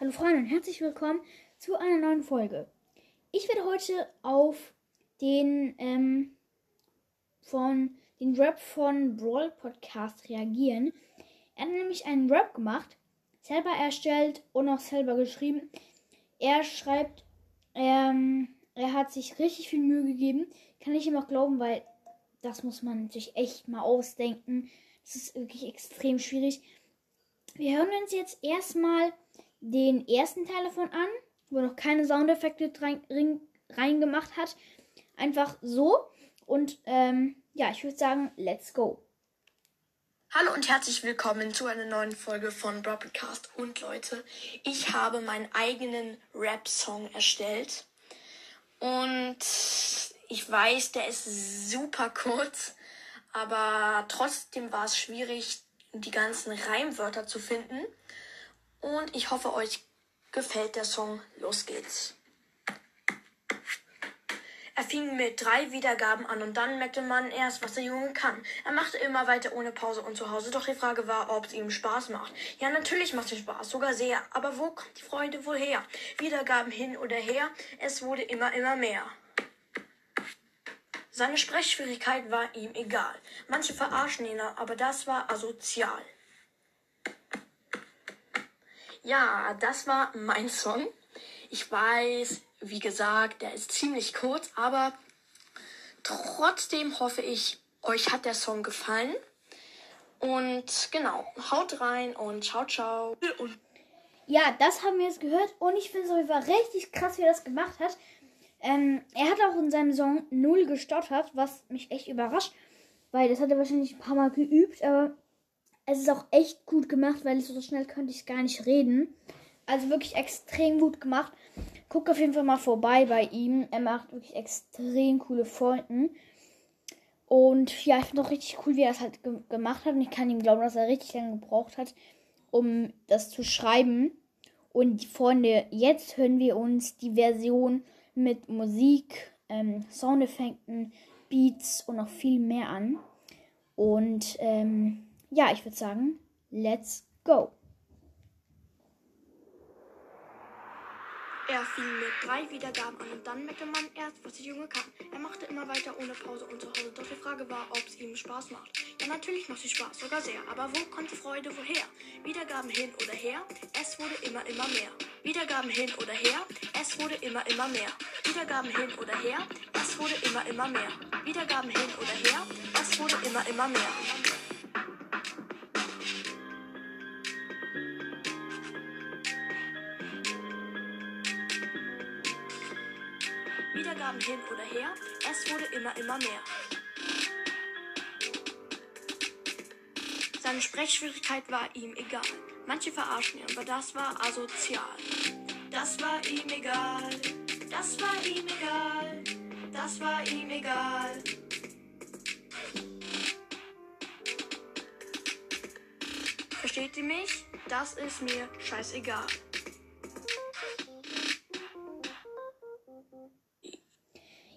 Hallo Freunde und herzlich willkommen zu einer neuen Folge. Ich werde heute auf den ähm, von den Rap von Brawl Podcast reagieren. Er hat nämlich einen Rap gemacht, selber erstellt und auch selber geschrieben. Er schreibt, ähm, er hat sich richtig viel Mühe gegeben. Kann ich ihm auch glauben, weil das muss man sich echt mal ausdenken. Das ist wirklich extrem schwierig. Wir hören uns jetzt erstmal den ersten Teil davon an, wo noch keine Soundeffekte rein, rein, reingemacht hat. Einfach so. Und ähm, ja, ich würde sagen, let's go. Hallo und herzlich willkommen zu einer neuen Folge von Broadcast. Und Leute, ich habe meinen eigenen Rap-Song erstellt. Und ich weiß, der ist super kurz, aber trotzdem war es schwierig, die ganzen Reimwörter zu finden. Und ich hoffe, euch gefällt der Song. Los geht's. Er fing mit drei Wiedergaben an und dann merkte man erst, was der Junge kann. Er machte immer weiter ohne Pause und zu Hause, doch die Frage war, ob es ihm Spaß macht. Ja, natürlich macht es Spaß, sogar sehr. Aber wo kommt die Freude wohl her? Wiedergaben hin oder her, es wurde immer, immer mehr. Seine Sprechschwierigkeit war ihm egal. Manche verarschen ihn, aber das war asozial. Ja, das war mein Song. Ich weiß, wie gesagt, der ist ziemlich kurz, aber trotzdem hoffe ich, euch hat der Song gefallen. Und genau, haut rein und ciao, ciao. Ja, das haben wir jetzt gehört und ich finde es Fall richtig krass, wie er das gemacht hat. Ähm, er hat auch in seinem Song null gestottert, was mich echt überrascht, weil das hat er wahrscheinlich ein paar Mal geübt, aber es ist auch echt gut gemacht, weil so schnell könnte ich gar nicht reden. Also wirklich extrem gut gemacht. Guckt auf jeden Fall mal vorbei bei ihm. Er macht wirklich extrem coole Folgen. Und ja, ich finde auch richtig cool, wie er das halt ge gemacht hat. Und ich kann ihm glauben, dass er richtig lange gebraucht hat, um das zu schreiben. Und Freunde, jetzt hören wir uns die Version mit Musik, ähm, Soundeffekten, Beats und noch viel mehr an. Und ähm, ja, ich würde sagen, let's go. Er fing mit drei Wiedergaben an und dann merkte man erst, was der Junge kann. Er machte immer weiter ohne Pause und zu Hause, doch die Frage war, ob es ihm Spaß macht. Ja, natürlich macht es Spaß, sogar sehr. Aber wo kommt die Freude woher? Wiedergaben hin oder her, es wurde immer, immer mehr. Wiedergaben hin oder her, es wurde immer, immer mehr. Wiedergaben hin oder her, es wurde immer, immer mehr. Wiedergaben hin oder her, es wurde immer, immer mehr. Wiedergaben hin oder her, es wurde immer, immer mehr. Seine Sprechschwierigkeit war ihm egal. Manche verarschen ihn, aber das war asozial. Das war ihm egal. Das war ihm egal. Das war ihm egal. Versteht ihr mich? Das ist mir scheißegal.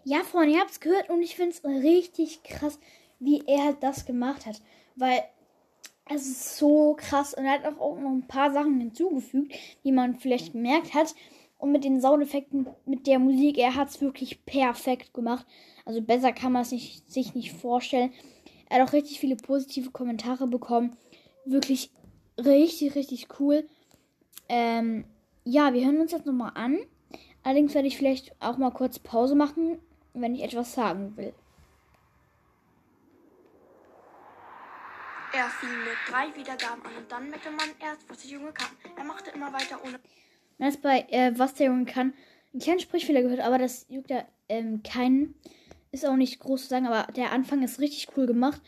Ja, Freunde, ihr habt es gehört und ich finde es richtig krass, wie er halt das gemacht hat. Weil es ist so krass und er hat auch noch ein paar Sachen hinzugefügt, die man vielleicht gemerkt hat. Und mit den Soundeffekten, mit der Musik, er hat es wirklich perfekt gemacht. Also besser kann man es sich nicht vorstellen. Er hat auch richtig viele positive Kommentare bekommen. Wirklich richtig, richtig cool. Ähm, ja, wir hören uns jetzt nochmal an. Allerdings werde ich vielleicht auch mal kurz Pause machen, wenn ich etwas sagen will. Er fing mit drei Wiedergaben an und dann merkte man erst, was der Junge kann. Er machte immer weiter ohne Man hat bei äh, Was der Junge kann einen kleinen Sprichfehler gehört, aber das juckt ja ähm, keinen. Ist auch nicht groß zu sagen, aber der Anfang ist richtig cool gemacht.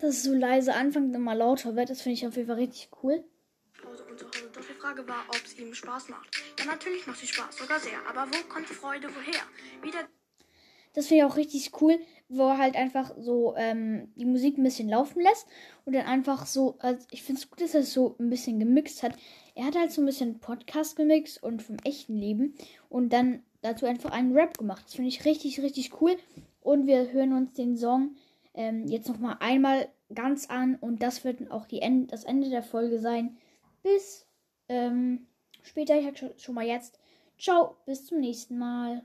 Dass es so leise anfängt und immer lauter wird, das finde ich auf jeden Fall richtig cool. Pause und zu Hause. Doch die Frage war, ob es ihm Spaß macht. Ja, natürlich macht es Spaß, sogar sehr. Aber wo kommt die Freude woher? Wieder Das finde ich auch richtig cool, wo er halt einfach so ähm, die Musik ein bisschen laufen lässt und dann einfach so, also ich finde es gut, dass er es so ein bisschen gemixt hat. Er hat halt so ein bisschen Podcast gemixt und vom echten Leben und dann dazu einfach einen Rap gemacht. Das finde ich richtig, richtig cool. Und wir hören uns den Song ähm, jetzt nochmal einmal ganz an und das wird auch die End das Ende der Folge sein. Bis ähm, später, ich schon, schon mal jetzt. Ciao, bis zum nächsten Mal.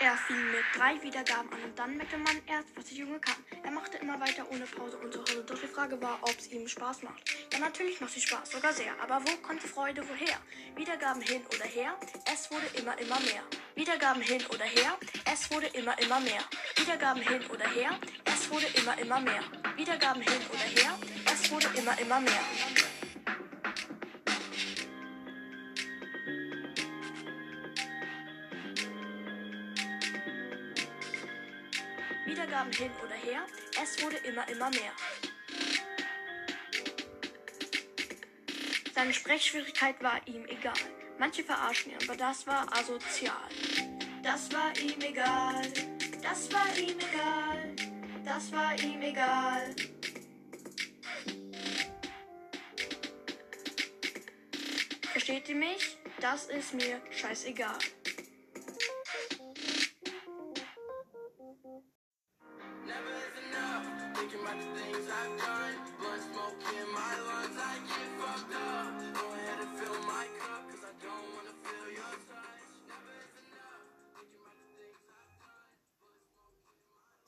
Er fing mit drei Wiedergaben an und dann merkte man erst, was der Junge kann. Er machte immer weiter ohne Pause und zu Hause. Doch die Frage war, ob es ihm Spaß macht. Ja, natürlich macht es Spaß, sogar sehr. Aber wo kommt die Freude woher? Wiedergaben hin oder her, es wurde immer, immer mehr. Wiedergaben hin oder her, es wurde immer, immer mehr. Wiedergaben hin oder her, es wurde immer, immer mehr. Wiedergaben hin oder her, es wurde immer, immer mehr. Wiedergaben hin oder her, es wurde immer, immer mehr. Seine Sprechschwierigkeit war ihm egal. Manche verarschen ihn, aber das war asozial. Das war ihm egal, das war ihm egal, das war ihm egal. Versteht ihr mich? Das ist mir scheißegal. my gun, smoke in my lungs.